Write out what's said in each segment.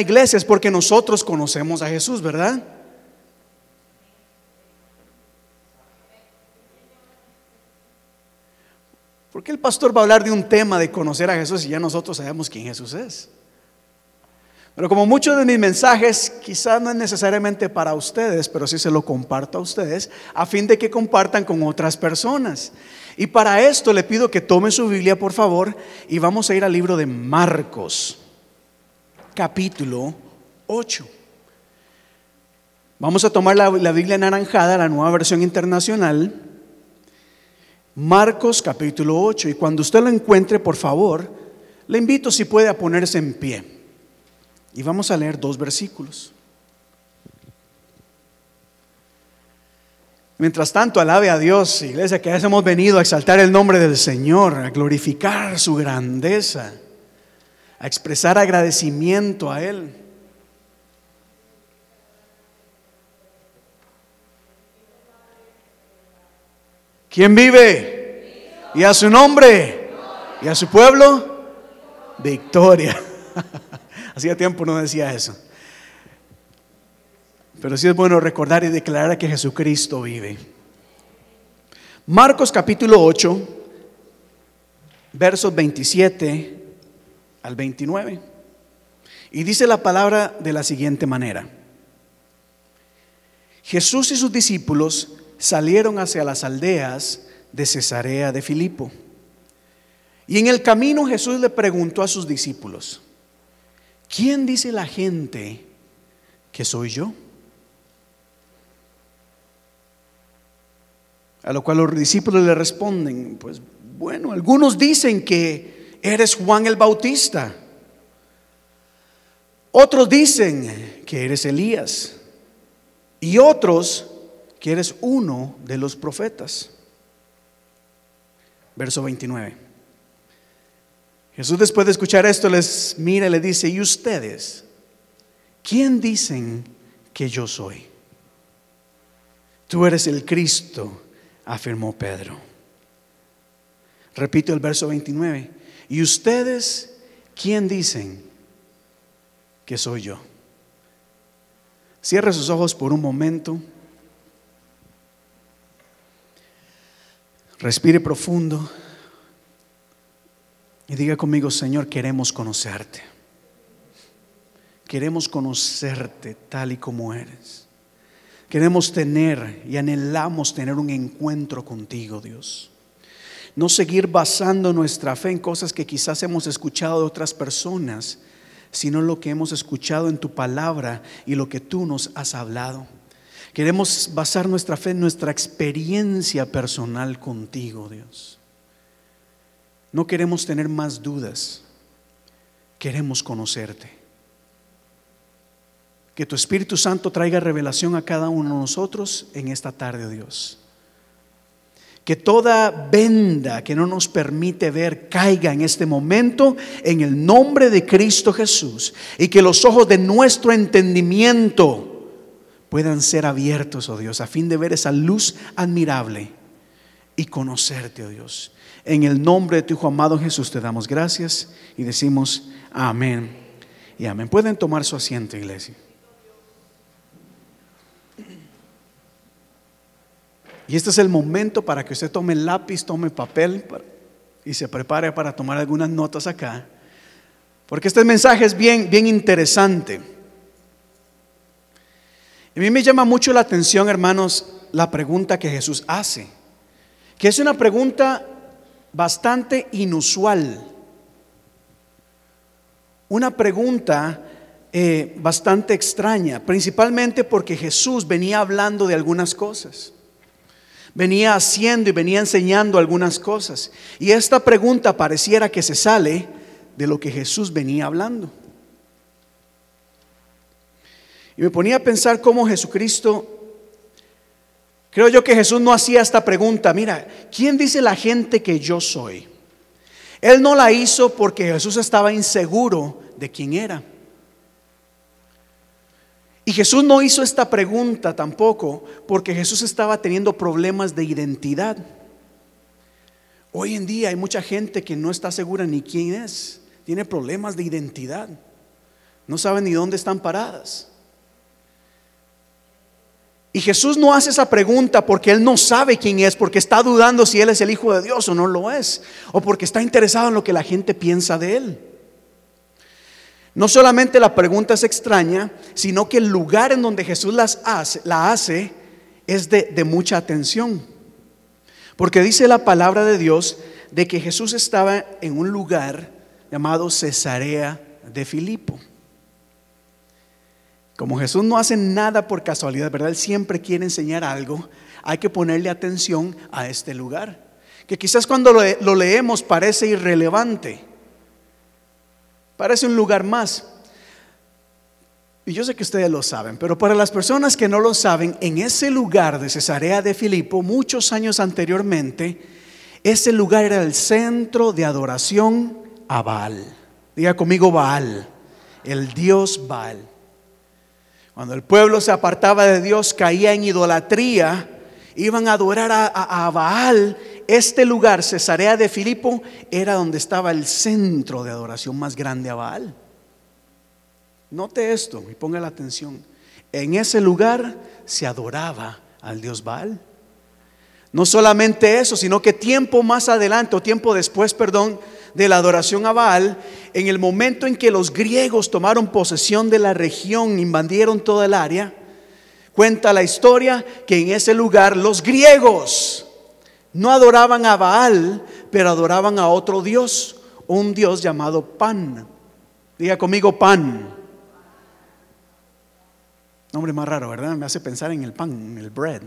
iglesia es porque nosotros conocemos a Jesús, ¿verdad? ¿Por qué el pastor va a hablar de un tema de conocer a Jesús si ya nosotros sabemos quién Jesús es? Pero como muchos de mis mensajes quizás no es necesariamente para ustedes, pero sí se lo comparto a ustedes, a fin de que compartan con otras personas. Y para esto le pido que tomen su Biblia, por favor, y vamos a ir al libro de Marcos, capítulo 8. Vamos a tomar la, Biblia anaranjada, la nueva versión internacional. Marcos capítulo 8. Y cuando usted lo encuentre, por favor, le invito si puede a ponerse en pie. Y vamos a leer dos versículos. Mientras tanto, alabe a Dios, iglesia, que hemos venido a exaltar el nombre del Señor, a glorificar su grandeza, a expresar agradecimiento a Él. ¿Quién vive? Y a su nombre. Y a su pueblo. Victoria. Hacía tiempo no decía eso. Pero sí es bueno recordar y declarar que Jesucristo vive. Marcos capítulo 8, versos 27 al 29. Y dice la palabra de la siguiente manera. Jesús y sus discípulos salieron hacia las aldeas de Cesarea de Filipo. Y en el camino Jesús le preguntó a sus discípulos, ¿quién dice la gente que soy yo? A lo cual los discípulos le responden, pues bueno, algunos dicen que eres Juan el Bautista. Otros dicen que eres Elías. Y otros que eres uno de los profetas. Verso 29. Jesús después de escuchar esto les mira y le dice, ¿y ustedes? ¿Quién dicen que yo soy? Tú eres el Cristo, afirmó Pedro. Repito el verso 29. ¿Y ustedes quién dicen que soy yo? Cierre sus ojos por un momento. Respire profundo y diga conmigo, Señor, queremos conocerte. Queremos conocerte tal y como eres. Queremos tener y anhelamos tener un encuentro contigo, Dios. No seguir basando nuestra fe en cosas que quizás hemos escuchado de otras personas, sino lo que hemos escuchado en tu palabra y lo que tú nos has hablado. Queremos basar nuestra fe en nuestra experiencia personal contigo, Dios. No queremos tener más dudas, queremos conocerte. Que tu Espíritu Santo traiga revelación a cada uno de nosotros en esta tarde, Dios. Que toda venda que no nos permite ver caiga en este momento en el nombre de Cristo Jesús. Y que los ojos de nuestro entendimiento puedan ser abiertos, oh Dios, a fin de ver esa luz admirable y conocerte, oh Dios. En el nombre de tu Hijo amado Jesús te damos gracias y decimos amén y amén. Pueden tomar su asiento, iglesia. Y este es el momento para que usted tome lápiz, tome papel y se prepare para tomar algunas notas acá. Porque este mensaje es bien, bien interesante. A mí me llama mucho la atención, hermanos, la pregunta que Jesús hace, que es una pregunta bastante inusual, una pregunta eh, bastante extraña, principalmente porque Jesús venía hablando de algunas cosas, venía haciendo y venía enseñando algunas cosas, y esta pregunta pareciera que se sale de lo que Jesús venía hablando. Y me ponía a pensar cómo Jesucristo, creo yo que Jesús no hacía esta pregunta, mira, ¿quién dice la gente que yo soy? Él no la hizo porque Jesús estaba inseguro de quién era. Y Jesús no hizo esta pregunta tampoco porque Jesús estaba teniendo problemas de identidad. Hoy en día hay mucha gente que no está segura ni quién es, tiene problemas de identidad. No saben ni dónde están paradas. Y Jesús no hace esa pregunta porque Él no sabe quién es, porque está dudando si Él es el Hijo de Dios o no lo es, o porque está interesado en lo que la gente piensa de Él. No solamente la pregunta es extraña, sino que el lugar en donde Jesús las hace, la hace es de, mucha atención. Porque dice la palabra de Dios de que Jesús estaba en un lugar llamado Cesarea de Filipo. Como Jesús no hace nada por casualidad, ¿verdad? Él siempre quiere enseñar algo. Hay que ponerle atención a este lugar. Que quizás cuando lo, leemos parece irrelevante. Parece un lugar más. Y yo sé que ustedes lo saben, pero para las personas que no lo saben, en ese lugar de Cesarea de Filipo, muchos años anteriormente, ese lugar era el centro de adoración a Baal. Diga conmigo Baal, el dios Baal. Cuando el pueblo se apartaba de Dios, caía en idolatría, iban a adorar a, Baal. Este lugar, Cesarea de Filipo, era donde estaba el centro de adoración más grande a Baal. Note esto y ponga la atención. En ese lugar se adoraba al dios Baal. No solamente eso, sino que tiempo más adelante, o tiempo después, perdón, de la adoración a Baal, en el momento en que los griegos tomaron posesión de la región, invadieron toda el área, cuenta la historia que en ese lugar los griegos no adoraban a Baal, pero adoraban a otro dios, un dios llamado Pan. Diga conmigo Pan. Nombre más raro, ¿verdad? Me hace pensar en el pan, en el bread.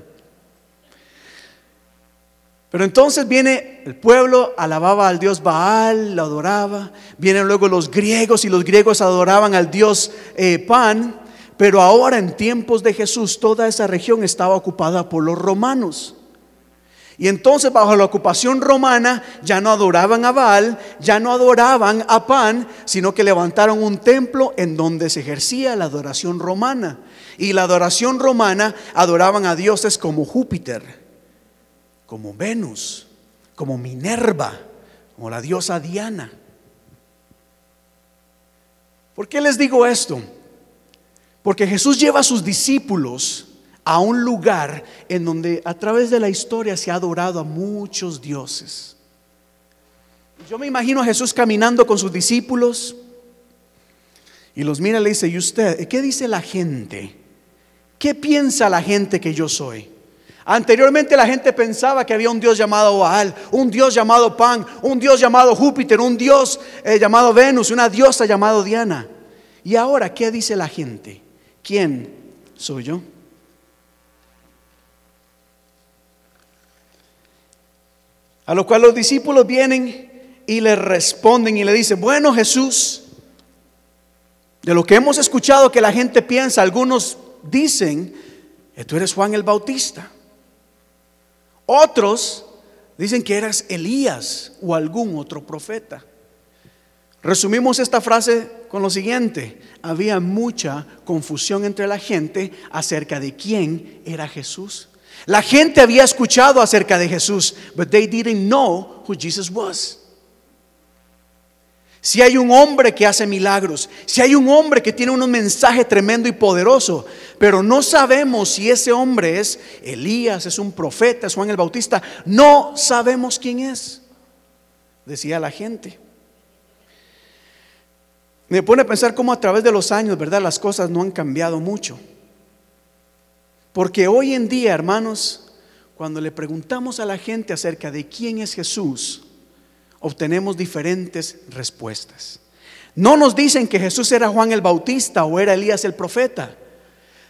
Pero entonces viene el pueblo, alababa al dios Baal, lo adoraba. Vienen luego los griegos y los griegos adoraban al dios eh, Pan. Pero ahora en tiempos de Jesús toda esa región estaba ocupada por los romanos. Y entonces bajo la ocupación romana ya no adoraban a Baal, ya no adoraban a Pan, sino que levantaron un templo en donde se ejercía la adoración romana. Y la adoración romana adoraban a dioses como Júpiter como Venus, como Minerva, como la diosa Diana. ¿Por qué les digo esto? Porque Jesús lleva a sus discípulos a un lugar en donde a través de la historia se ha adorado a muchos dioses. Yo me imagino a Jesús caminando con sus discípulos y los mira y le dice, ¿y usted? ¿Qué dice la gente? ¿Qué piensa la gente que yo soy? Anteriormente la gente pensaba que había un Dios llamado Baal, un Dios llamado Pan, un Dios llamado Júpiter, un Dios eh, llamado Venus, una diosa llamada Diana. Y ahora, ¿qué dice la gente? ¿Quién soy yo? A lo cual los discípulos vienen y le responden y le dicen, bueno Jesús, de lo que hemos escuchado que la gente piensa, algunos dicen, que tú eres Juan el Bautista. Otros dicen que eras Elías o algún otro profeta. Resumimos esta frase con lo siguiente. Había mucha confusión entre la gente acerca de quién era Jesús. La gente había escuchado acerca de Jesús, but they didn't know who Jesus was. Si hay un hombre que hace milagros, si hay un hombre que tiene un mensaje tremendo y poderoso, pero no sabemos si ese hombre es Elías, es un profeta, es Juan el Bautista, no sabemos quién es, decía la gente. Me pone a pensar cómo a través de los años, ¿verdad? Las cosas no han cambiado mucho. Porque hoy en día, hermanos, cuando le preguntamos a la gente acerca de quién es Jesús, obtenemos diferentes respuestas. No nos dicen que Jesús era Juan el Bautista o era Elías el profeta,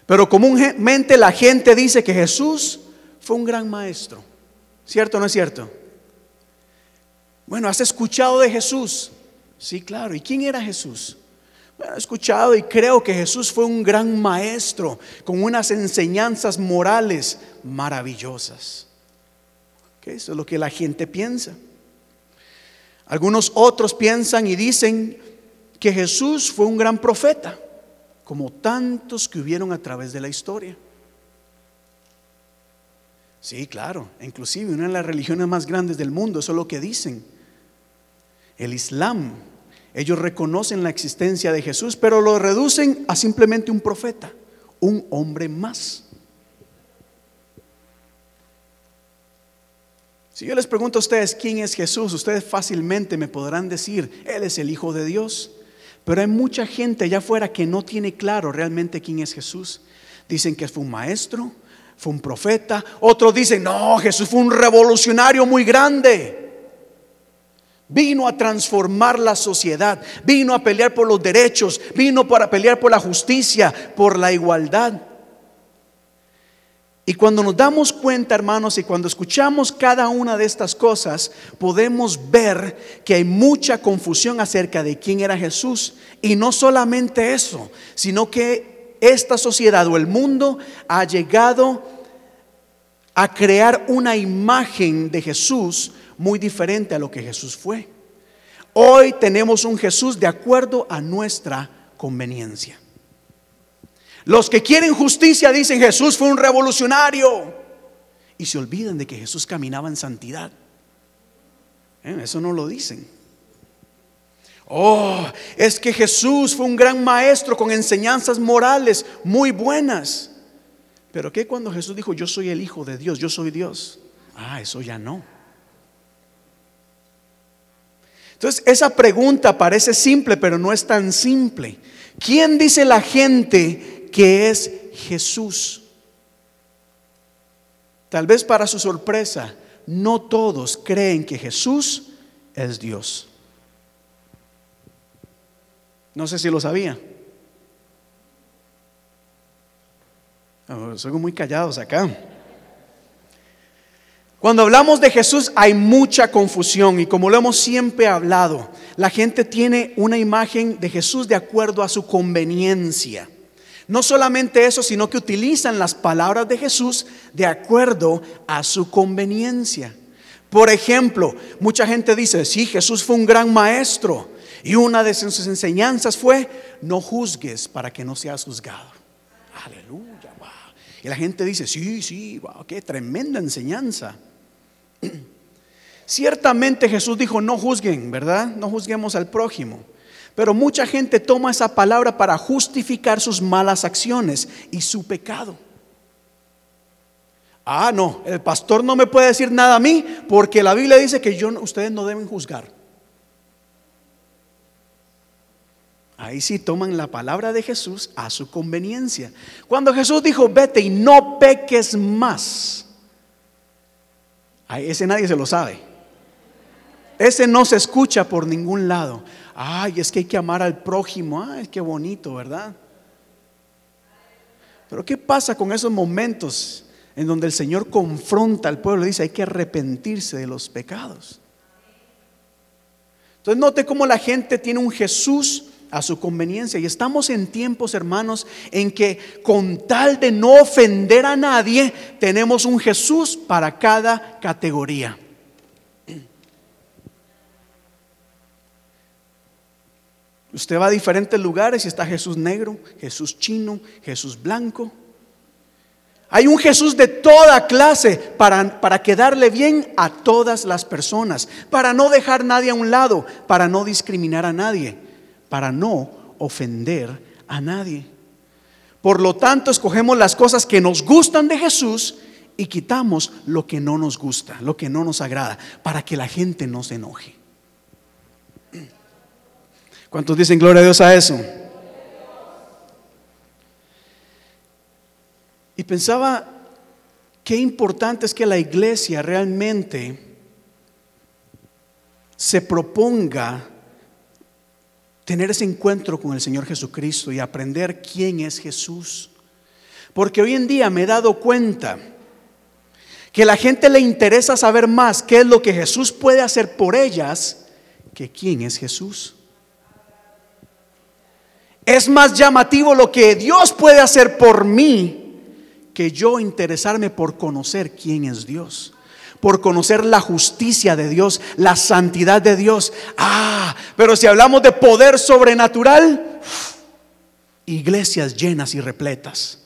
pero comúnmente la gente dice que Jesús fue un gran maestro. ¿Cierto o no es cierto? Bueno, ¿has escuchado de Jesús? Sí, claro. ¿Y quién era Jesús? He escuchado y creo que Jesús fue un gran maestro con unas enseñanzas morales maravillosas. Eso es lo que la gente piensa. Algunos otros piensan y dicen que Jesús fue un gran profeta, como tantos que hubieron a través de la historia. Sí, claro, inclusive una de las religiones más grandes del mundo, eso es lo que dicen. El Islam Ellos reconocen la existencia de Jesús, pero lo reducen a simplemente un profeta, un hombre más. Si yo les pregunto a ustedes quién es Jesús, ustedes fácilmente me podrán decir, Él es el Hijo de Dios. Pero hay mucha gente allá afuera que no tiene claro realmente quién es Jesús. Dicen que fue un maestro, fue un profeta. Otros dicen, no, Jesús fue un revolucionario muy grande. Vino a transformar la sociedad, vino a pelear por los derechos, vino para pelear por la justicia, por la igualdad. Y cuando nos damos cuenta, hermanos, y cuando escuchamos cada una de estas cosas, podemos ver que hay mucha confusión acerca de quién era Jesús. Y no solamente eso, sino que esta sociedad o el mundo ha llegado a crear una imagen de Jesús muy diferente a lo que Jesús fue. Hoy tenemos un Jesús de acuerdo a nuestra conveniencia. Los que quieren justicia dicen Jesús fue un revolucionario y se olvidan de que Jesús caminaba en santidad. ¿Eh? Eso no lo dicen. Oh, es que Jesús fue un gran maestro con enseñanzas morales muy buenas. Pero ¿qué cuando Jesús dijo, yo soy el Hijo de Dios, yo soy Dios? Ah, eso ya no. Entonces, esa pregunta parece simple, pero no es tan simple. ¿Quién dice la gente que es Jesús? Tal vez para su sorpresa, no todos creen que Jesús es Dios. No sé si lo sabía. Oh, soy muy callados acá. Cuando hablamos de Jesús hay mucha confusión y como lo hemos siempre hablado, la gente tiene una imagen de Jesús de acuerdo a su conveniencia. No solamente eso, sino que utilizan las palabras de Jesús de acuerdo a su conveniencia. Por ejemplo, mucha gente dice, sí, Jesús fue un gran maestro y una de sus enseñanzas fue, no juzgues para que no seas juzgado. Aleluya, wow. Y la gente dice, sí, sí, wow, qué tremenda enseñanza. Ciertamente Jesús dijo, no juzguen, ¿verdad? No juzguemos al prójimo. Pero mucha gente toma esa palabra para justificar sus malas acciones y su pecado. Ah, no, el pastor no me puede decir nada a mí porque la Biblia dice que yo, ustedes no deben juzgar. Ahí sí toman la palabra de Jesús a su conveniencia. Cuando Jesús dijo, vete y no peques más, ese nadie se lo sabe. Ese no se escucha por ningún lado. Ay, es que hay que amar al prójimo. Ay, qué bonito, ¿verdad? Pero ¿qué pasa con esos momentos en donde el Señor confronta al pueblo y dice hay que arrepentirse de los pecados? Entonces note cómo la gente tiene un Jesús a su conveniencia. Y estamos en tiempos, hermanos, en que con tal de no ofender a nadie, tenemos un Jesús para cada categoría. Usted va a diferentes lugares y está Jesús negro, Jesús chino, Jesús blanco. Hay un Jesús de toda clase para, para, quedarle bien a todas las personas, para no dejar nadie a un lado, para no discriminar a nadie para no ofender a nadie. Por lo tanto, escogemos las cosas que nos gustan de Jesús y quitamos lo que no nos gusta, lo que no nos agrada, para que la gente no se enoje. ¿Cuántos dicen gloria a Dios a eso? Y pensaba qué importante es que la iglesia realmente se proponga tener ese encuentro con el Señor Jesucristo y aprender quién es Jesús. Porque hoy en día me he dado cuenta que a la gente le interesa saber más qué es lo que Jesús puede hacer por ellas que quién es Jesús. Es más llamativo lo que Dios puede hacer por mí que yo interesarme por conocer quién es Dios por conocer la justicia de Dios, la santidad de Dios. Ah, pero si hablamos de poder sobrenatural, iglesias llenas y repletas.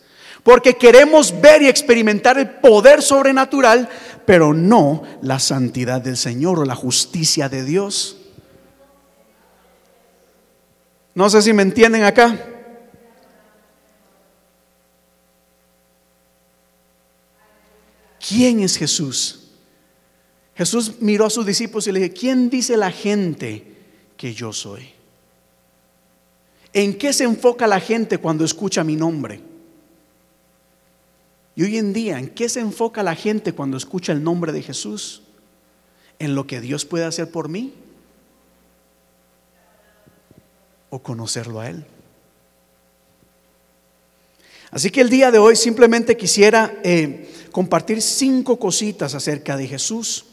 Porque queremos ver y experimentar el poder sobrenatural, pero no la santidad del Señor o la justicia de Dios. No sé si me entienden acá. ¿Quién es Jesús? Jesús miró a sus discípulos y le dijo, ¿quién dice la gente que yo soy? ¿En qué se enfoca la gente cuando escucha mi nombre? Y hoy en día, ¿en qué se enfoca la gente cuando escucha el nombre de Jesús? ¿En lo que Dios puede hacer por mí? ¿O conocerlo a Él? Así que el día de hoy simplemente quisiera eh, compartir cinco cositas acerca de Jesús.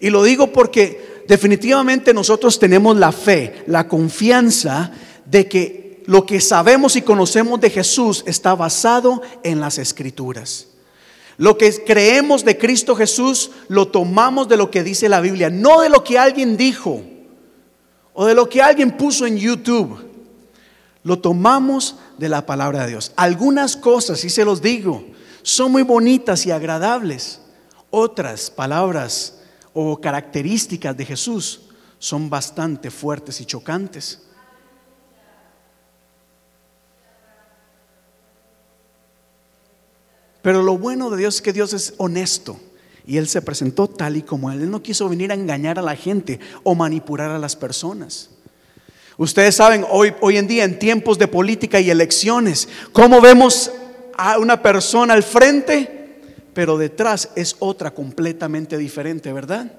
Y lo digo porque definitivamente nosotros tenemos la fe, la confianza de que lo que sabemos y conocemos de Jesús está basado en las escrituras. Lo que creemos de Cristo Jesús lo tomamos de lo que dice la Biblia, no de lo que alguien dijo o de lo que alguien puso en YouTube. Lo tomamos de la palabra de Dios. Algunas cosas, y se los digo, son muy bonitas y agradables. Otras palabras o características de Jesús son bastante fuertes y chocantes. Pero lo bueno de Dios es que Dios es honesto y Él se presentó tal y como Él. Él no quiso venir a engañar a la gente o manipular a las personas. Ustedes saben, hoy, hoy en día, en tiempos de política y elecciones, cómo vemos a una persona al frente pero detrás es otra completamente diferente, ¿verdad?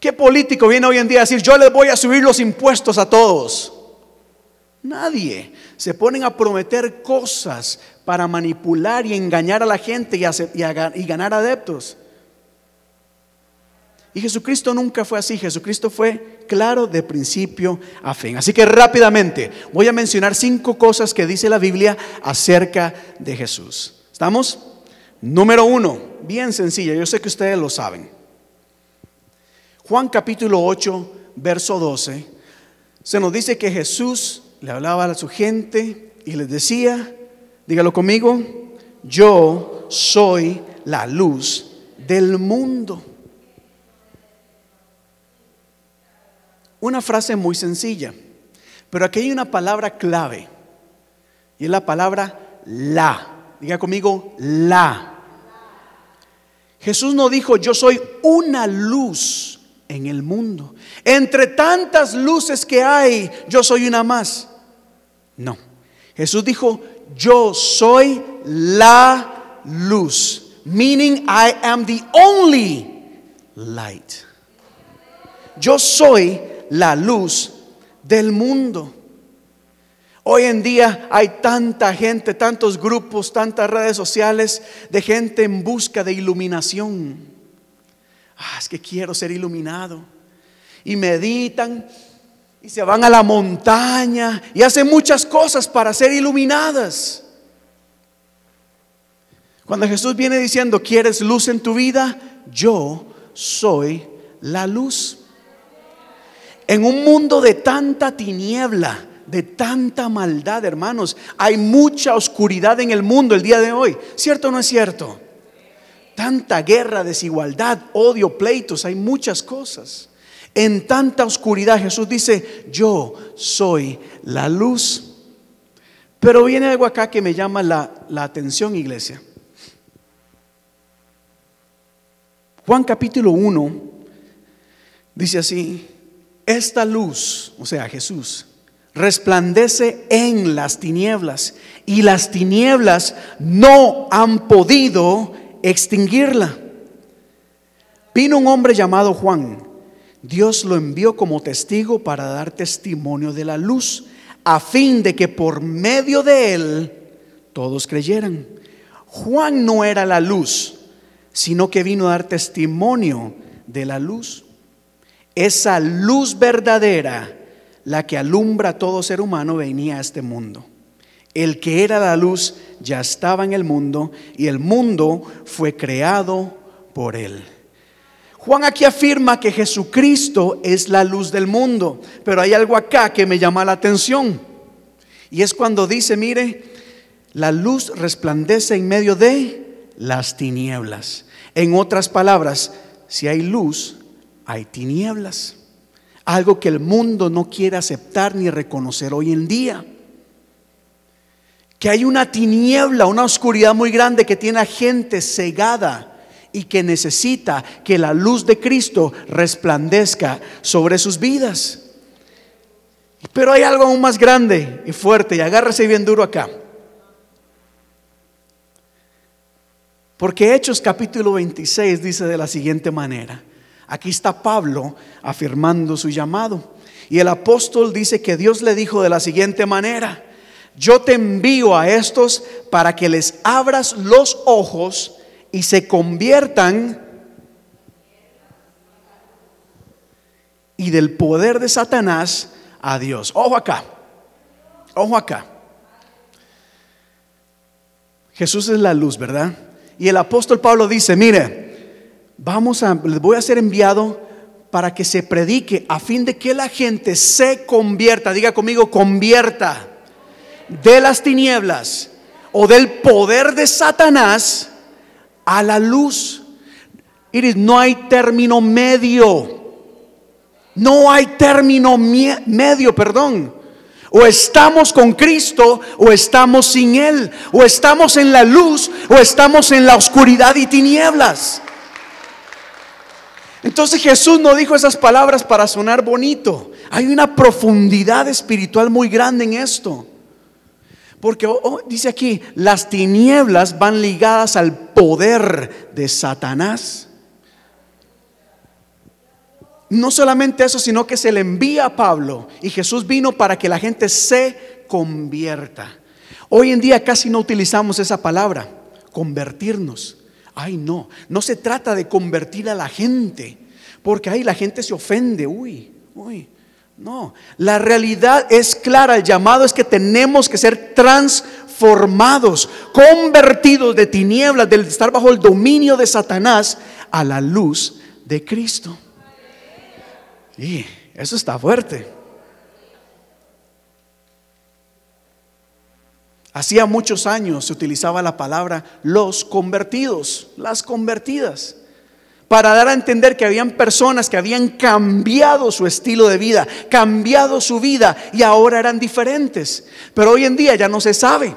¿Qué político viene hoy en día a decir, yo les voy a subir los impuestos a todos? Nadie. Se ponen a prometer cosas para manipular y engañar a la gente y, y ganar adeptos. Y Jesucristo nunca fue así. Jesucristo fue claro de principio a fin. Así que rápidamente voy a mencionar cinco cosas que dice la Biblia acerca de Jesús. ¿Estamos? Número uno, bien sencilla, yo sé que ustedes lo saben. Juan capítulo 8, verso 12, se nos dice que Jesús le hablaba a su gente y les decía, dígalo conmigo, yo soy la luz del mundo. Una frase muy sencilla, pero aquí hay una palabra clave y es la palabra la. Diga conmigo, la. Jesús no dijo, yo soy una luz en el mundo. Entre tantas luces que hay, yo soy una más. No. Jesús dijo, yo soy la luz. Meaning I am the only light. Yo soy la luz del mundo. Hoy en día hay tanta gente, tantos grupos, tantas redes sociales de gente en busca de iluminación. Ah, es que quiero ser iluminado. Y meditan y se van a la montaña y hacen muchas cosas para ser iluminadas. Cuando Jesús viene diciendo, ¿quieres luz en tu vida? Yo soy la luz. En un mundo de tanta tiniebla, de tanta maldad, hermanos. Hay mucha oscuridad en el mundo el día de hoy. ¿Cierto o no es cierto? Tanta guerra, desigualdad, odio, pleitos, hay muchas cosas. En tanta oscuridad Jesús dice, yo soy la luz. Pero viene algo acá que me llama la, la atención, iglesia. Juan capítulo 1 dice así, esta luz, o sea, Jesús, resplandece en las tinieblas y las tinieblas no han podido extinguirla. Vino un hombre llamado Juan. Dios lo envió como testigo para dar testimonio de la luz, a fin de que por medio de él todos creyeran. Juan no era la luz, sino que vino a dar testimonio de la luz. Esa luz verdadera la que alumbra a todo ser humano, venía a este mundo. El que era la luz ya estaba en el mundo y el mundo fue creado por él. Juan aquí afirma que Jesucristo es la luz del mundo, pero hay algo acá que me llama la atención. Y es cuando dice, mire, la luz resplandece en medio de las tinieblas. En otras palabras, si hay luz, hay tinieblas. Algo que el mundo no quiere aceptar ni reconocer hoy en día. Que hay una tiniebla, una oscuridad muy grande que tiene a gente cegada y que necesita que la luz de Cristo resplandezca sobre sus vidas. Pero hay algo aún más grande y fuerte y agárrese bien duro acá. Porque Hechos capítulo 26 dice de la siguiente manera. Aquí está Pablo afirmando su llamado. Y el apóstol dice que Dios le dijo de la siguiente manera, yo te envío a estos para que les abras los ojos y se conviertan y del poder de Satanás a Dios. Ojo acá, ojo acá. Jesús es la luz, ¿verdad? Y el apóstol Pablo dice, mire, vamos a, les voy a ser enviado para que se predique a fin de que la gente se convierta, diga conmigo, convierta de las tinieblas o del poder de Satanás a la luz. No hay término medio. No hay término medio, perdón. O estamos con Cristo o estamos sin Él. O estamos en la luz o estamos en la oscuridad y tinieblas. Entonces Jesús no dijo esas palabras para sonar bonito. Hay una profundidad espiritual muy grande en esto. Porque oh, oh, dice aquí, las tinieblas van ligadas al poder de Satanás. No solamente eso, sino que se le envía a Pablo y Jesús vino para que la gente se convierta. Hoy en día casi no utilizamos esa palabra, convertirnos. Ay, no, no se trata de convertir a la gente, porque ahí la gente se ofende, uy, uy. No, la realidad es clara, el llamado es que tenemos que ser transformados, convertidos de tinieblas, de estar bajo el dominio de Satanás, a la luz de Cristo. Y eso está fuerte. Hacía muchos años se utilizaba la palabra los convertidos, las convertidas para dar a entender que habían personas que habían cambiado su estilo de vida, cambiado su vida y ahora eran diferentes. Pero hoy en día ya no se sabe.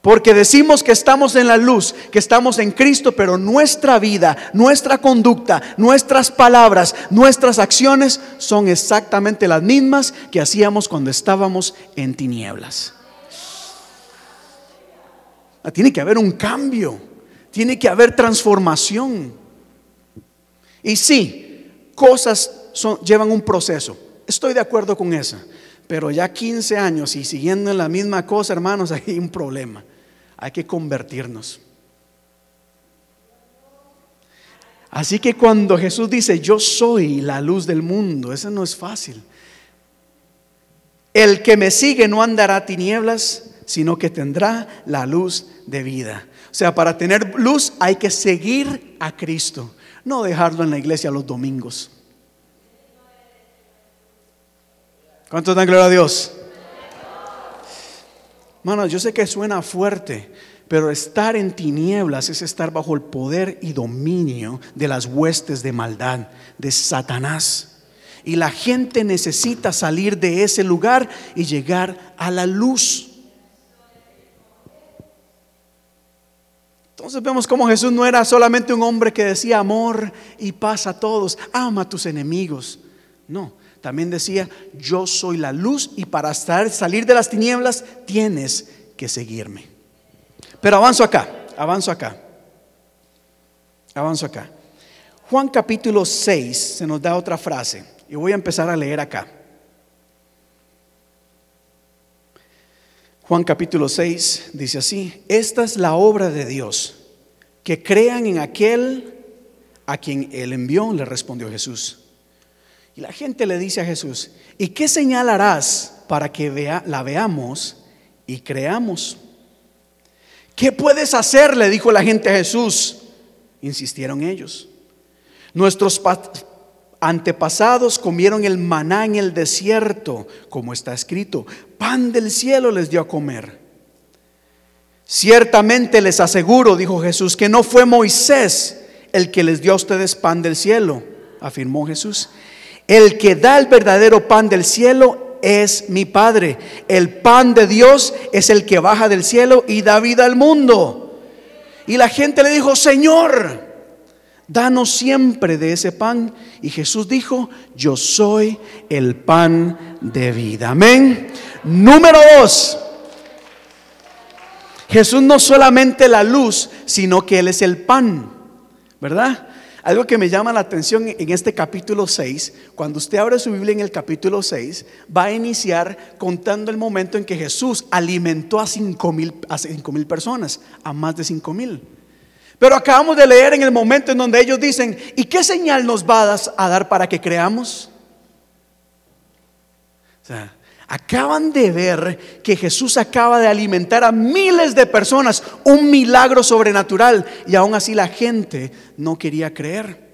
Porque decimos que estamos en la luz, que estamos en Cristo, pero nuestra vida, nuestra conducta, nuestras palabras, nuestras acciones son exactamente las mismas que hacíamos cuando estábamos en tinieblas. Ah, tiene que haber un cambio. Tiene que haber transformación. Y sí, cosas llevan un proceso. Estoy de acuerdo con eso. Pero ya 15 años y siguiendo en la misma cosa, hermanos, hay un problema. Hay que convertirnos. Así que cuando Jesús dice, yo soy la luz del mundo, eso no es fácil. El que me sigue no andará tinieblas, sino que tendrá la luz de vida. O sea, para tener luz hay que seguir a Cristo, no dejarlo en la iglesia los domingos. ¿Cuántos dan gloria a Dios? Mano, yo sé que suena fuerte, pero estar en tinieblas es estar bajo el poder y dominio de las huestes de maldad, de Satanás. Y la gente necesita salir de ese lugar y llegar a la luz. Entonces vemos como Jesús no era solamente un hombre que decía amor y paz a todos, ama a tus enemigos. No, también decía, yo soy la luz y para salir de las tinieblas tienes que seguirme. Pero avanzo acá, avanzo acá, avanzo acá. Juan capítulo 6 se nos da otra frase y voy a empezar a leer acá. Juan capítulo 6 dice así, esta es la obra de Dios, que crean en aquel a quien él envió, le respondió Jesús. Y la gente le dice a Jesús, ¿y qué señal harás para que vea, la veamos y creamos? ¿Qué puedes hacer? le dijo la gente a Jesús. Insistieron ellos. Nuestros antepasados comieron el maná en el desierto, como está escrito, pan del cielo les dio a comer. Ciertamente les aseguro, dijo Jesús, que no fue Moisés el que les dio a ustedes pan del cielo, afirmó Jesús. El que da el verdadero pan del cielo es mi Padre. El pan de Dios es el que baja del cielo y da vida al mundo. Y la gente le dijo, Señor, danos siempre de ese pan. Y Jesús dijo, yo soy el pan de vida. Amén. Número dos. Jesús no solamente la luz, sino que Él es el pan, ¿verdad? Algo que me llama la atención en este capítulo 6, cuando usted abre su Biblia en el capítulo 6, va a iniciar contando el momento en que Jesús alimentó a cinco mil, personas, a más de cinco mil. Pero acabamos de leer en el momento en donde ellos dicen, ¿y qué señal nos va a dar para que creamos? O sea, acaban de ver que Jesús acaba de alimentar a miles de personas, un milagro sobrenatural, y aún así la gente no quería creer.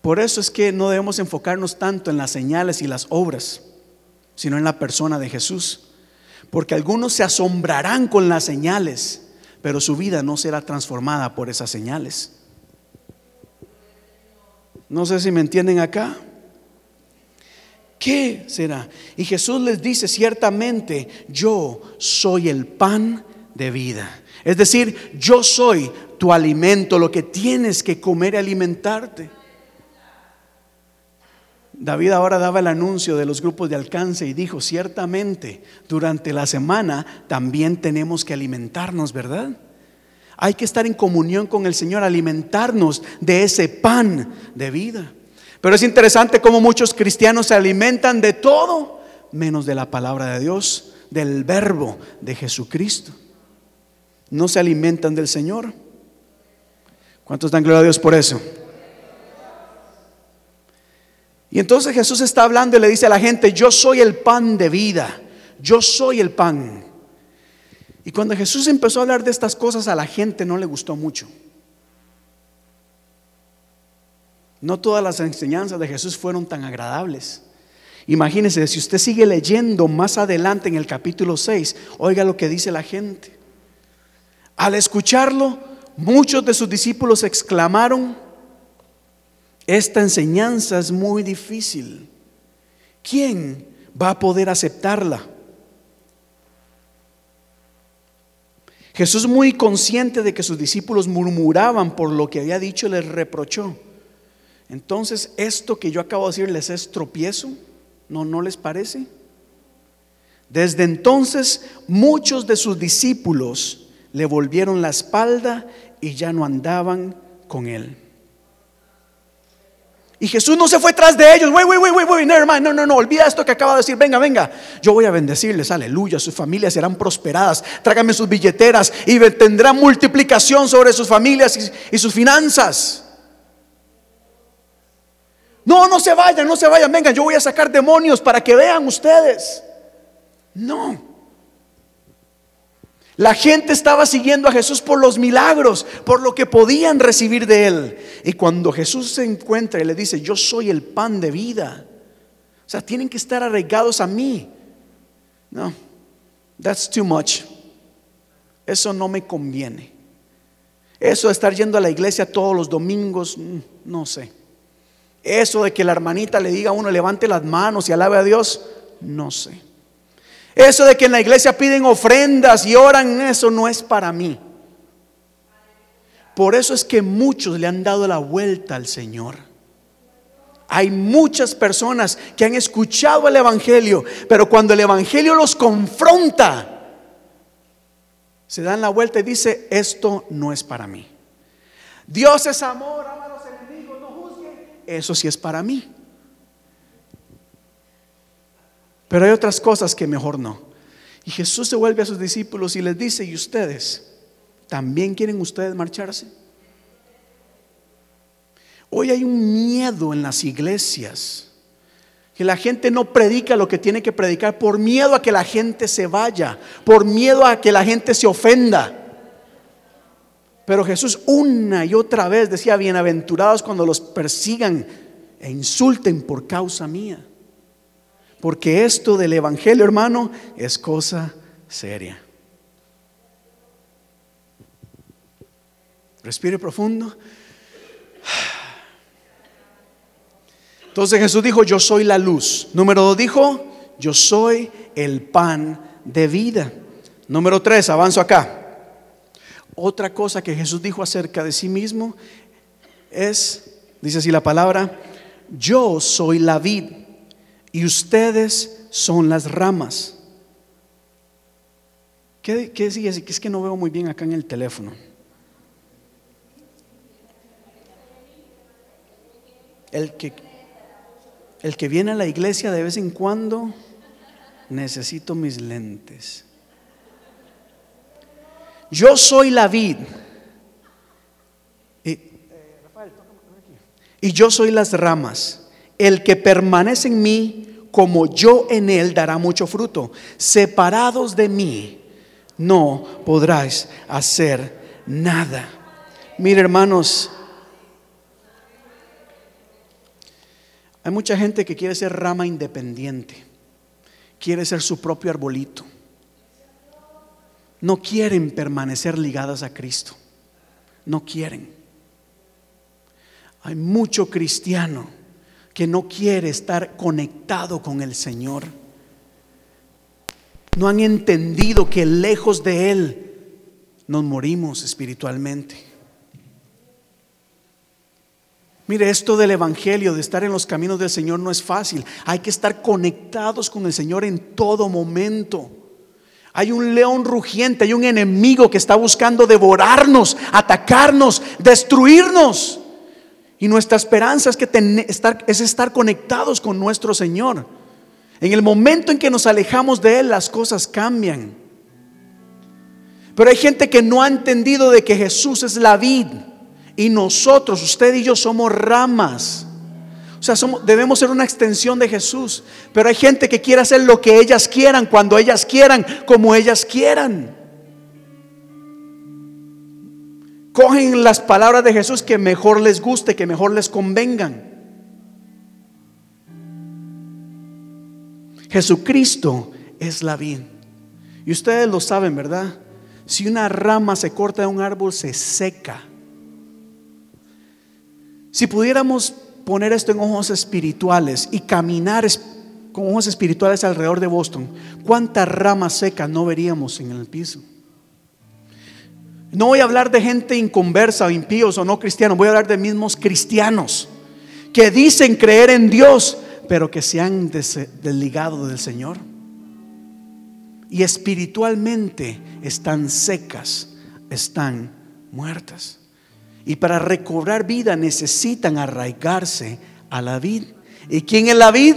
Por eso es que no debemos enfocarnos tanto en las señales y las obras, sino en la persona de Jesús. Porque algunos se asombrarán con las señales, pero su vida no será transformada por esas señales. No sé si me entienden acá. ¿Qué será? Y Jesús les dice, ciertamente, yo soy el pan de vida. Es decir, yo soy tu alimento, lo que tienes que comer y alimentarte. David ahora daba el anuncio de los grupos de alcance y dijo, ciertamente, durante la semana también tenemos que alimentarnos, ¿verdad? Hay que estar en comunión con el Señor, alimentarnos de ese pan de vida. Pero es interesante cómo muchos cristianos se alimentan de todo menos de la palabra de Dios, del verbo de Jesucristo. No se alimentan del Señor. ¿Cuántos dan gloria a Dios por eso? Y entonces Jesús está hablando y le dice a la gente, yo soy el pan de vida, yo soy el pan. Y cuando Jesús empezó a hablar de estas cosas a la gente no le gustó mucho. No todas las enseñanzas de Jesús fueron tan agradables. Imagínense, si usted sigue leyendo más adelante en el capítulo 6, oiga lo que dice la gente. Al escucharlo, muchos de sus discípulos exclamaron, esta enseñanza es muy difícil. ¿Quién va a poder aceptarla? Jesús muy consciente de que sus discípulos murmuraban por lo que había dicho, les reprochó. Entonces, esto que yo acabo de decirles es tropiezo, ¿no no les parece? Desde entonces, muchos de sus discípulos le volvieron la espalda y ya no andaban con él. Y Jesús no se fue tras de ellos. Wait, wait, wait, wait, wait, no, no, no, olvida esto que acaba de decir. Venga, venga, yo voy a bendecirles, aleluya. Sus familias serán prosperadas. Trágame sus billeteras y tendrán multiplicación sobre sus familias y, y sus finanzas. No, no se vayan, no se vayan. Venga, yo voy a sacar demonios para que vean ustedes. No. La gente estaba siguiendo a Jesús por los milagros, por lo que podían recibir de él. Y cuando Jesús se encuentra y le dice, yo soy el pan de vida, o sea, tienen que estar arraigados a mí. No, that's too much. Eso no me conviene. Eso de estar yendo a la iglesia todos los domingos, mm, no sé. Eso de que la hermanita le diga a uno, levante las manos y alabe a Dios, no sé. Eso de que en la iglesia piden ofrendas y oran, eso no es para mí. Por eso es que muchos le han dado la vuelta al Señor. Hay muchas personas que han escuchado el Evangelio, pero cuando el Evangelio los confronta, se dan la vuelta y dice, esto no es para mí. Dios es amor, ama a los enemigos, no juzguen. Eso sí es para mí. Pero hay otras cosas que mejor no. Y Jesús se vuelve a sus discípulos y les dice, ¿y ustedes? ¿También quieren ustedes marcharse? Hoy hay un miedo en las iglesias. Que la gente no predica lo que tiene que predicar por miedo a que la gente se vaya, por miedo a que la gente se ofenda. Pero Jesús una y otra vez decía, bienaventurados cuando los persigan e insulten por causa mía. Porque esto del Evangelio, hermano, es cosa seria. Respire profundo. Entonces Jesús dijo, yo soy la luz. Número dos dijo, yo soy el pan de vida. Número tres, avanzo acá. Otra cosa que Jesús dijo acerca de sí mismo es, dice así la palabra, yo soy la vid y ustedes son las ramas. ¿Qué, qué sigue? Es que no veo muy bien acá en el teléfono. El que, el que viene a la iglesia de vez en cuando, necesito mis lentes. Yo soy la vid. Y, y yo soy las ramas. El que permanece en mí, como yo en él, dará mucho fruto. Separados de mí, no podráis hacer nada. Mire, hermanos, hay mucha gente que quiere ser rama independiente, quiere ser su propio arbolito no quieren permanecer ligadas a Cristo. No quieren. Hay mucho cristiano que no quiere estar conectado con el Señor. No han entendido que lejos de Él nos morimos espiritualmente. Mire, esto del Evangelio, de estar en los caminos del Señor no es fácil. Hay que estar conectados con el Señor en todo momento. Hay un león rugiente, hay un enemigo que está buscando devorarnos, atacarnos, destruirnos. Y nuestra esperanza es, que estar, es estar conectados con nuestro Señor. En el momento en que nos alejamos de Él, las cosas cambian. Pero hay gente que no ha entendido de que Jesús es la vid y nosotros, usted y yo, somos ramas. O sea, debemos ser una extensión de Jesús. Pero hay gente que quiere hacer lo que ellas quieran, cuando ellas quieran, como ellas quieran. Cogen las palabras de Jesús que mejor les guste, que mejor les convengan. Jesucristo es la vid. Y ustedes lo saben, ¿verdad? Si una rama se corta de un árbol, se seca. Si pudiéramos poner esto en ojos espirituales y caminar con ojos espirituales alrededor de Boston, ¿cuántas ramas secas no veríamos en el piso? No voy a hablar de gente inconversa o impíos o no cristianos, voy a hablar de mismos cristianos que dicen creer en Dios, pero que se han desligado del Señor. Y espiritualmente están secas, están muertas. Y para recobrar vida necesitan arraigarse a la vid. ¿Y quién es la vid?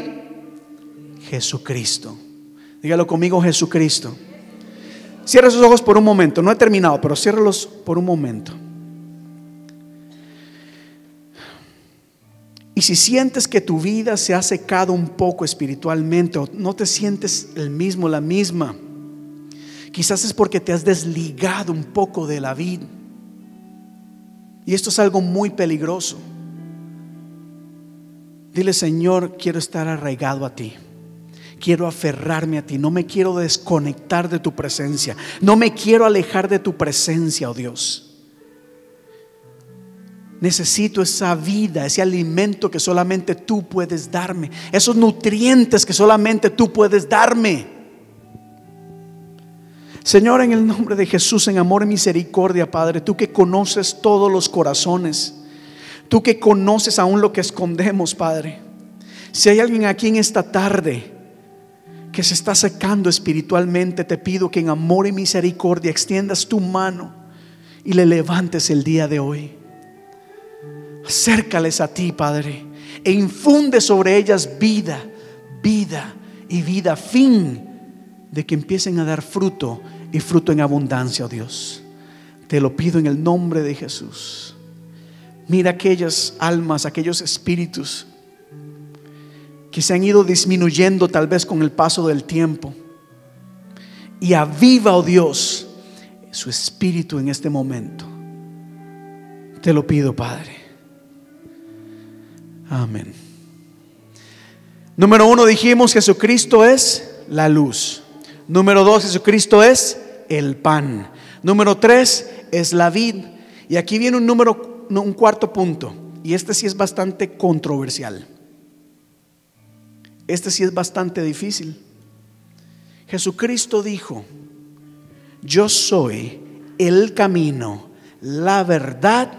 Jesucristo. Dígalo conmigo, Jesucristo. Cierra sus ojos por un momento. No he terminado, pero ciérralos por un momento. Y si sientes que tu vida se ha secado un poco espiritualmente o no te sientes el mismo, la misma, quizás es porque te has desligado un poco de la vida. Y esto es algo muy peligroso. Dile, Señor, quiero estar arraigado a ti. Quiero aferrarme a ti. No me quiero desconectar de tu presencia. No me quiero alejar de tu presencia, oh Dios. Necesito esa vida, ese alimento que solamente tú puedes darme. Esos nutrientes que solamente tú puedes darme. Señor, en el nombre de Jesús, en amor y misericordia, Padre, tú que conoces todos los corazones, tú que conoces aún lo que escondemos, Padre. Si hay alguien aquí en esta tarde que se está secando espiritualmente, te pido que en amor y misericordia extiendas tu mano y le levantes el día de hoy. Acércales a ti, Padre, e infunde sobre ellas vida, vida y vida, fin de que empiecen a dar fruto y fruto en abundancia, oh Dios. Te lo pido en el nombre de Jesús. Mira aquellas almas, aquellos espíritus que se han ido disminuyendo tal vez con el paso del tiempo. Y aviva, oh Dios, su espíritu en este momento. Te lo pido, Padre. Amén. Número uno dijimos, Jesucristo es la luz. Número dos, Jesucristo es el pan. Número tres es la vid. Y aquí viene un número, un cuarto punto. Y este sí es bastante controversial. Este sí es bastante difícil. Jesucristo dijo, yo soy el camino, la verdad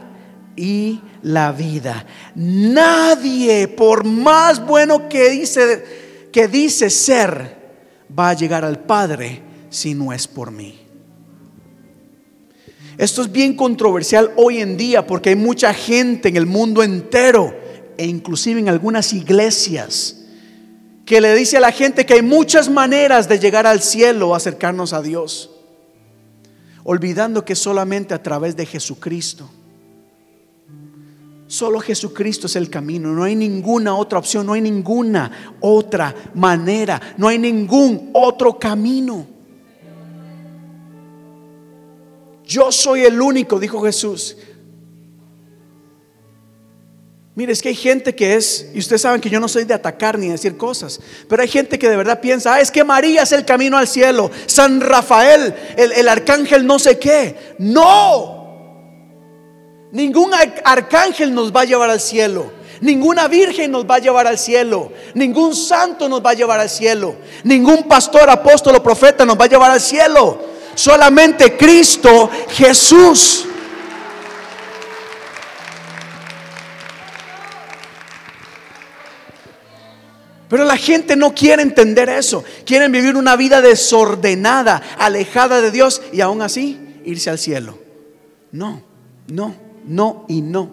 y la vida. Nadie, por más bueno que dice, que dice ser, va a llegar al Padre si no es por mí. Esto es bien controversial hoy en día porque hay mucha gente en el mundo entero e inclusive en algunas iglesias que le dice a la gente que hay muchas maneras de llegar al cielo acercarnos a Dios, olvidando que solamente a través de Jesucristo. Solo Jesucristo es el camino, no hay ninguna otra opción, no hay ninguna otra manera, no hay ningún otro camino. Yo soy el único, dijo Jesús. Mire, es que hay gente que es, y ustedes saben que yo no soy de atacar ni decir cosas, pero hay gente que de verdad piensa, ah, es que María es el camino al cielo, San Rafael, el, el arcángel no sé qué. No, ningún arcángel nos va a llevar al cielo. Ninguna virgen nos va a llevar al cielo. Ningún santo nos va a llevar al cielo. Ningún pastor, apóstol o profeta nos va a llevar al cielo. Solamente Cristo Jesús. Pero la gente no quiere entender eso. Quieren vivir una vida desordenada, alejada de Dios y aún así irse al cielo. No, no, no y no.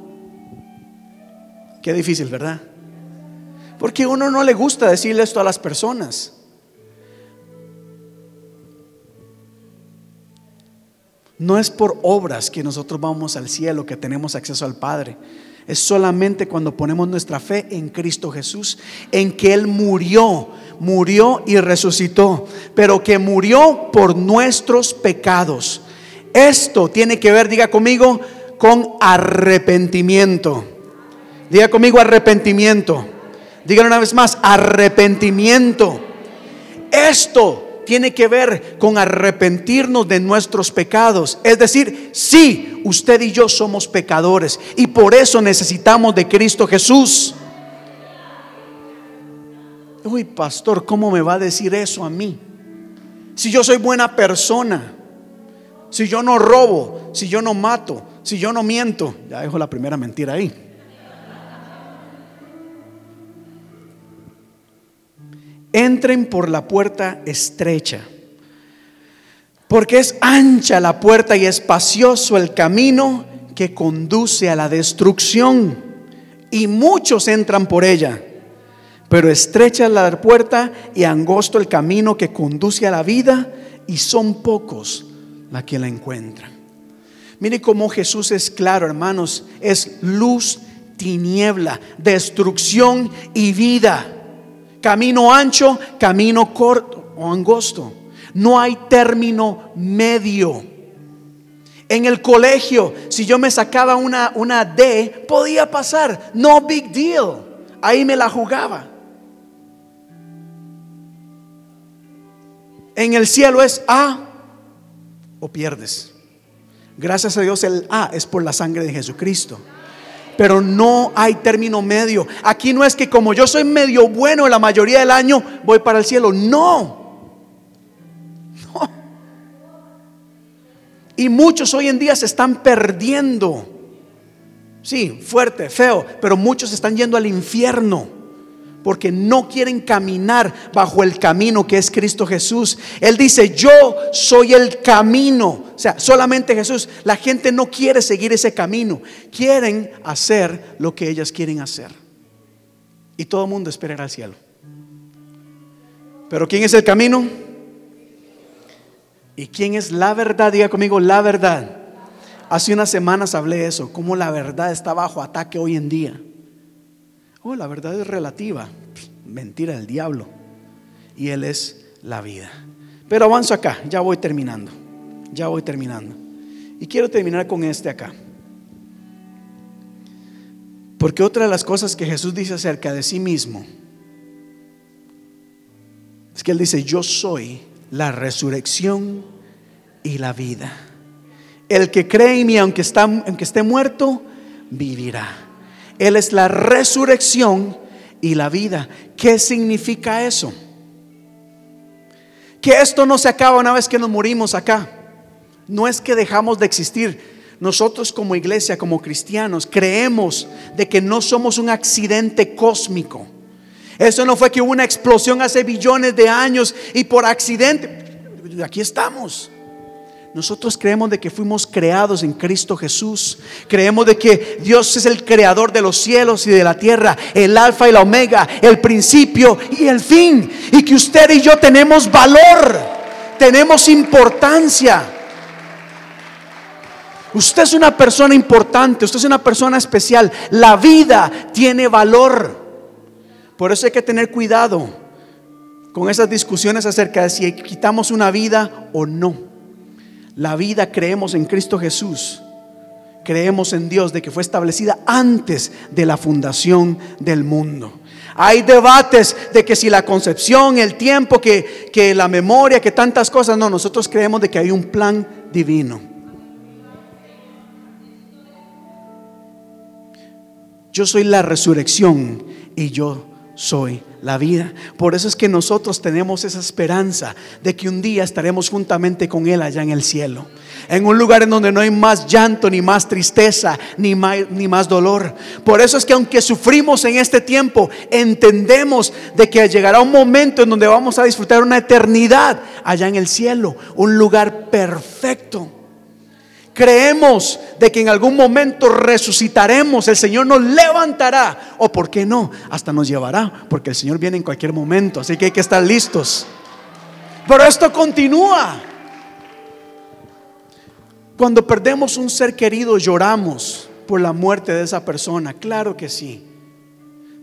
Qué difícil, ¿verdad? Porque a uno no le gusta decirle esto a las personas. No es por obras que nosotros vamos al cielo, que tenemos acceso al Padre. Es solamente cuando ponemos nuestra fe en Cristo Jesús, en que Él murió, murió y resucitó, pero que murió por nuestros pecados. Esto tiene que ver, diga conmigo, con arrepentimiento. Diga conmigo arrepentimiento. Díganlo una vez más, arrepentimiento. Esto tiene que ver con arrepentirnos de nuestros pecados. Es decir, sí, usted y yo somos pecadores y por eso necesitamos de Cristo Jesús. Uy, pastor, ¿cómo me va a decir eso a mí? Si yo soy buena persona, si yo no robo, si yo no mato, si yo no miento, ya dejo la primera mentira ahí. Entren por la puerta estrecha, porque es ancha la puerta y espacioso el camino que conduce a la destrucción, y muchos entran por ella. Pero estrecha la puerta y angosto el camino que conduce a la vida, y son pocos la que la encuentran. Mire cómo Jesús es claro, hermanos, es luz, tiniebla, destrucción y vida camino ancho, camino corto o angosto. No hay término medio. En el colegio, si yo me sacaba una, una D, podía pasar. No big deal. Ahí me la jugaba. En el cielo es A o pierdes. Gracias a Dios el A es por la sangre de Jesucristo pero no hay término medio. Aquí no es que como yo soy medio bueno la mayoría del año, voy para el cielo. No. No. Y muchos hoy en día se están perdiendo. Sí, fuerte, feo, pero muchos están yendo al infierno porque no quieren caminar bajo el camino que es Cristo Jesús. Él dice, yo soy el camino. O sea, solamente Jesús. La gente no quiere seguir ese camino. Quieren hacer lo que ellas quieren hacer. Y todo el mundo espera ir al cielo. Pero ¿quién es el camino? ¿Y quién es la verdad? Diga conmigo, la verdad. Hace unas semanas hablé eso, cómo la verdad está bajo ataque hoy en día. Oh, la verdad es relativa. Mentira del diablo. Y Él es la vida. Pero avanzo acá, ya voy terminando. Ya voy terminando. Y quiero terminar con este acá. Porque otra de las cosas que Jesús dice acerca de sí mismo es que Él dice, yo soy la resurrección y la vida. El que cree en mí, aunque, aunque esté muerto, vivirá. Él es la resurrección y la vida. ¿Qué significa eso? Que esto no se acaba una vez que nos morimos acá. No es que dejamos de existir. Nosotros como iglesia, como cristianos, creemos de que no somos un accidente cósmico. Eso no fue que hubo una explosión hace billones de años y por accidente, aquí estamos. Nosotros creemos de que fuimos creados en Cristo Jesús. Creemos de que Dios es el creador de los cielos y de la tierra, el alfa y la omega, el principio y el fin. Y que usted y yo tenemos valor, tenemos importancia. Usted es una persona importante, usted es una persona especial. La vida tiene valor. Por eso hay que tener cuidado con esas discusiones acerca de si quitamos una vida o no. La vida creemos en Cristo Jesús. Creemos en Dios de que fue establecida antes de la fundación del mundo. Hay debates de que si la concepción, el tiempo, que, que la memoria, que tantas cosas. No, nosotros creemos de que hay un plan divino. Yo soy la resurrección y yo soy la vida. Por eso es que nosotros tenemos esa esperanza de que un día estaremos juntamente con Él allá en el cielo. En un lugar en donde no hay más llanto, ni más tristeza, ni más, ni más dolor. Por eso es que aunque sufrimos en este tiempo, entendemos de que llegará un momento en donde vamos a disfrutar una eternidad allá en el cielo. Un lugar perfecto. Creemos de que en algún momento resucitaremos, el Señor nos levantará, o por qué no, hasta nos llevará, porque el Señor viene en cualquier momento, así que hay que estar listos. Pero esto continúa. Cuando perdemos un ser querido, lloramos por la muerte de esa persona, claro que sí.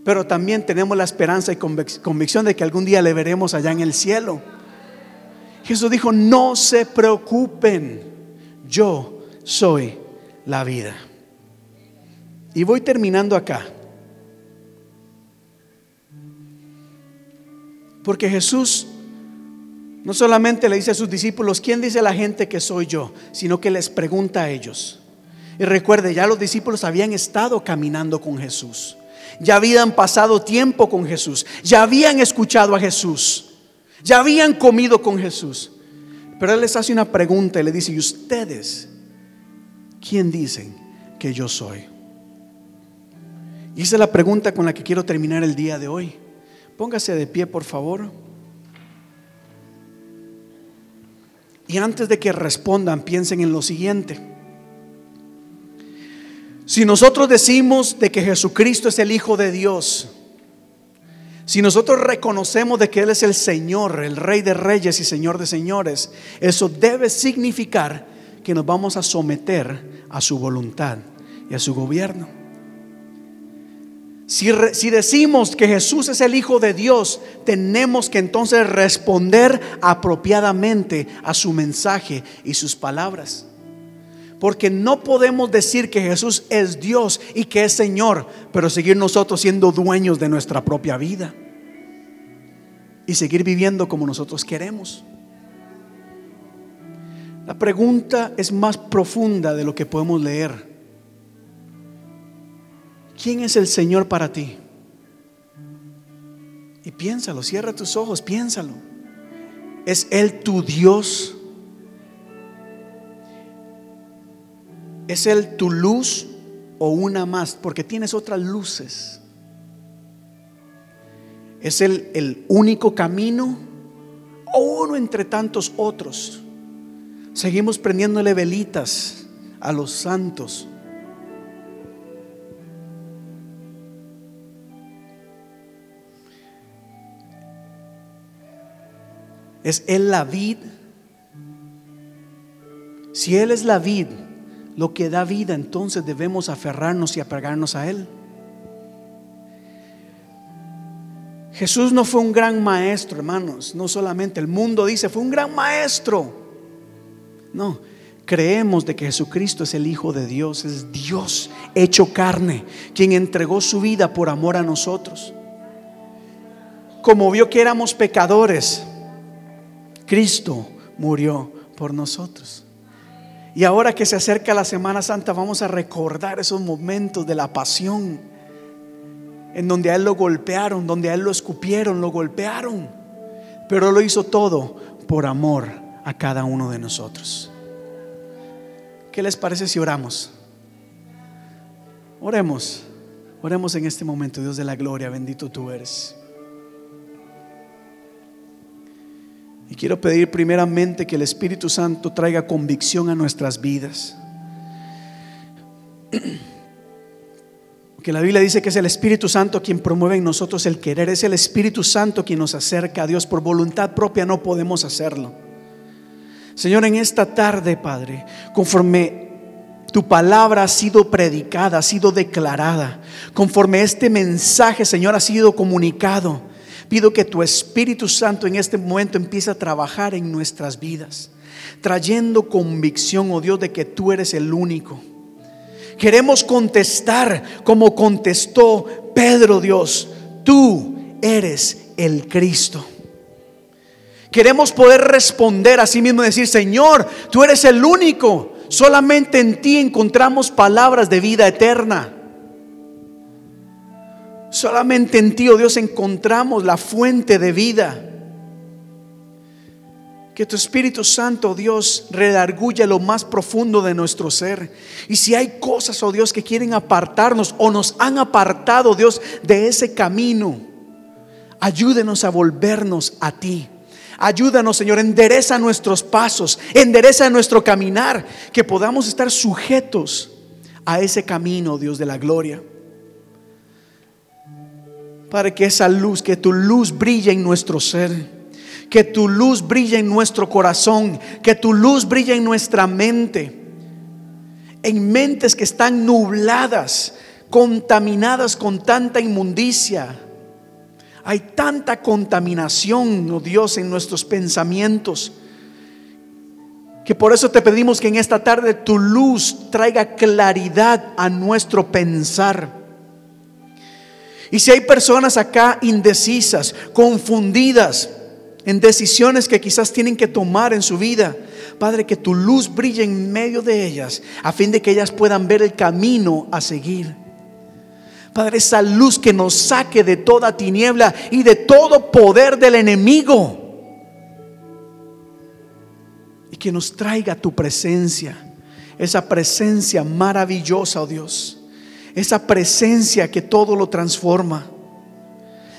Pero también tenemos la esperanza y convicción de que algún día le veremos allá en el cielo. Jesús dijo, no se preocupen, yo soy la vida. Y voy terminando acá. Porque Jesús no solamente le dice a sus discípulos, ¿quién dice la gente que soy yo? Sino que les pregunta a ellos. Y recuerde, ya los discípulos habían estado caminando con Jesús. Ya habían pasado tiempo con Jesús. Ya habían escuchado a Jesús. Ya habían comido con Jesús. Pero Él les hace una pregunta y le dice, ¿y ustedes ¿quién dicen que yo soy? Y esa es la pregunta con la que quiero terminar el día de hoy. Póngase de pie, por favor. Y antes de que respondan, piensen en lo siguiente. Si nosotros decimos de que Jesucristo es el Hijo de Dios, si nosotros reconocemos de que Él es el Señor, el Rey de Reyes y Señor de Señores, eso debe significar que nos vamos a someter a su voluntad y a su gobierno. Si, si, decimos que Jesús es el Hijo de Dios, tenemos que entonces responder apropiadamente a su mensaje y sus palabras. Porque no podemos decir que Jesús es Dios y que es Señor, pero seguir nosotros siendo dueños de nuestra propia vida y seguir viviendo como nosotros queremos. La pregunta es más profunda de lo que podemos leer. ¿Quién es el Señor para ti? Y piénsalo, cierra tus ojos, piénsalo. ¿Es Él tu Dios? ¿Es Él tu luz o una más? Porque tienes otras luces. ¿Es Él el único camino o uno entre tantos otros? Seguimos prendiéndole velitas a los santos. ¿Es Él la vid? Si Él es la vid, lo que da vida, entonces debemos aferrarnos y apagarnos a Él. Jesús no fue un gran maestro, hermanos, no solamente el mundo dice, fue un gran maestro. No, creemos de que Jesucristo es el Hijo de Dios, es Dios hecho carne, quien entregó su vida por amor a nosotros. Como vio que éramos pecadores, Cristo murió por nosotros. Y ahora que se acerca la Semana Santa, vamos a recordar esos momentos de la pasión. en donde a él lo golpearon, donde a él lo escupieron, lo golpearon, pero lo hizo todo por amor a cada uno de nosotros. ¿Qué les parece si oramos? Oremos, oremos en este momento, Dios de la gloria, bendito tú eres. Y quiero pedir primeramente que el Espíritu Santo traiga convicción a nuestras vidas. Que la Biblia dice que es el Espíritu Santo quien promueve en nosotros el querer, es el Espíritu Santo quien nos acerca a Dios. Por voluntad propia no podemos hacerlo. Señor, en esta tarde, Padre, conforme tu palabra ha sido predicada, ha sido declarada, conforme este mensaje, Señor, ha sido comunicado, pido que tu Espíritu Santo en este momento empiece a trabajar en nuestras vidas, trayendo convicción, oh Dios, de que tú eres el único Queremos contestar como contestó Pedro Dios, tú eres el Cristo. Queremos poder responder a sí mismo y decir, Señor, tú eres el único. Solamente en ti encontramos palabras de vida eterna. Solamente en ti, oh Dios, encontramos la fuente de vida. Que tu Espíritu Santo, Dios, redarguya lo más profundo de nuestro ser. Y si hay cosas, oh Dios, que quieren apartarnos o nos han apartado, Dios, de ese camino, ayúdenos a volvernos a ti. Ayúdanos, Señor, endereza nuestros pasos, endereza nuestro caminar, que podamos estar sujetos a ese camino, Dios de la gloria. Para que esa luz, que tu luz brille en nuestro ser que tu luz brille en nuestro corazón, que tu luz brille en nuestra mente, en mentes que están nubladas, contaminadas con tanta inmundicia. Hay tanta contaminación, oh Dios, en nuestros pensamientos. Que por eso te pedimos que en esta tarde tu luz traiga claridad a nuestro pensar. Y si hay personas acá indecisas, confundidas, en decisiones que quizás tienen que tomar en su vida. Padre, que tu luz brille en medio de ellas, a fin de que ellas puedan ver el camino a seguir. Padre, esa luz que nos saque de toda tiniebla y de todo poder del enemigo. Y que nos traiga tu presencia, esa presencia maravillosa, oh Dios. Esa presencia que todo lo transforma.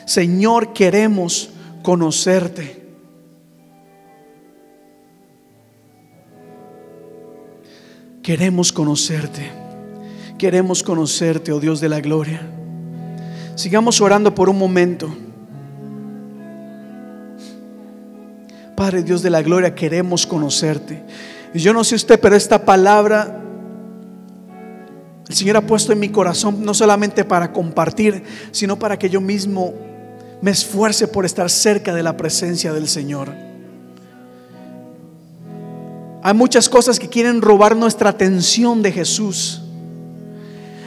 Señor, queremos conocerte. Queremos conocerte. Queremos conocerte, oh Dios de la gloria. Sigamos orando por un momento. Padre Dios de la gloria, queremos conocerte. Y yo no sé usted, pero esta palabra el Señor ha puesto en mi corazón no solamente para compartir, sino para que yo mismo me esfuerce por estar cerca de la presencia del Señor. Hay muchas cosas que quieren robar nuestra atención de Jesús.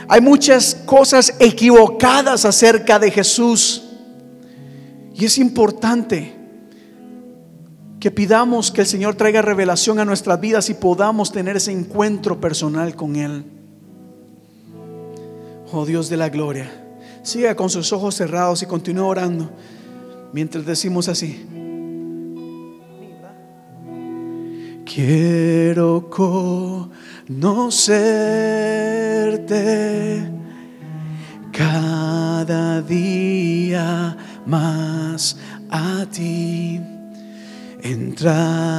Hay muchas cosas equivocadas acerca de Jesús. Y es importante que pidamos que el Señor traiga revelación a nuestras vidas y podamos tener ese encuentro personal con Él. Oh Dios de la gloria. Siga con sus ojos cerrados y continúe orando mientras decimos así. Quiero conocerte cada día más a ti. Entrar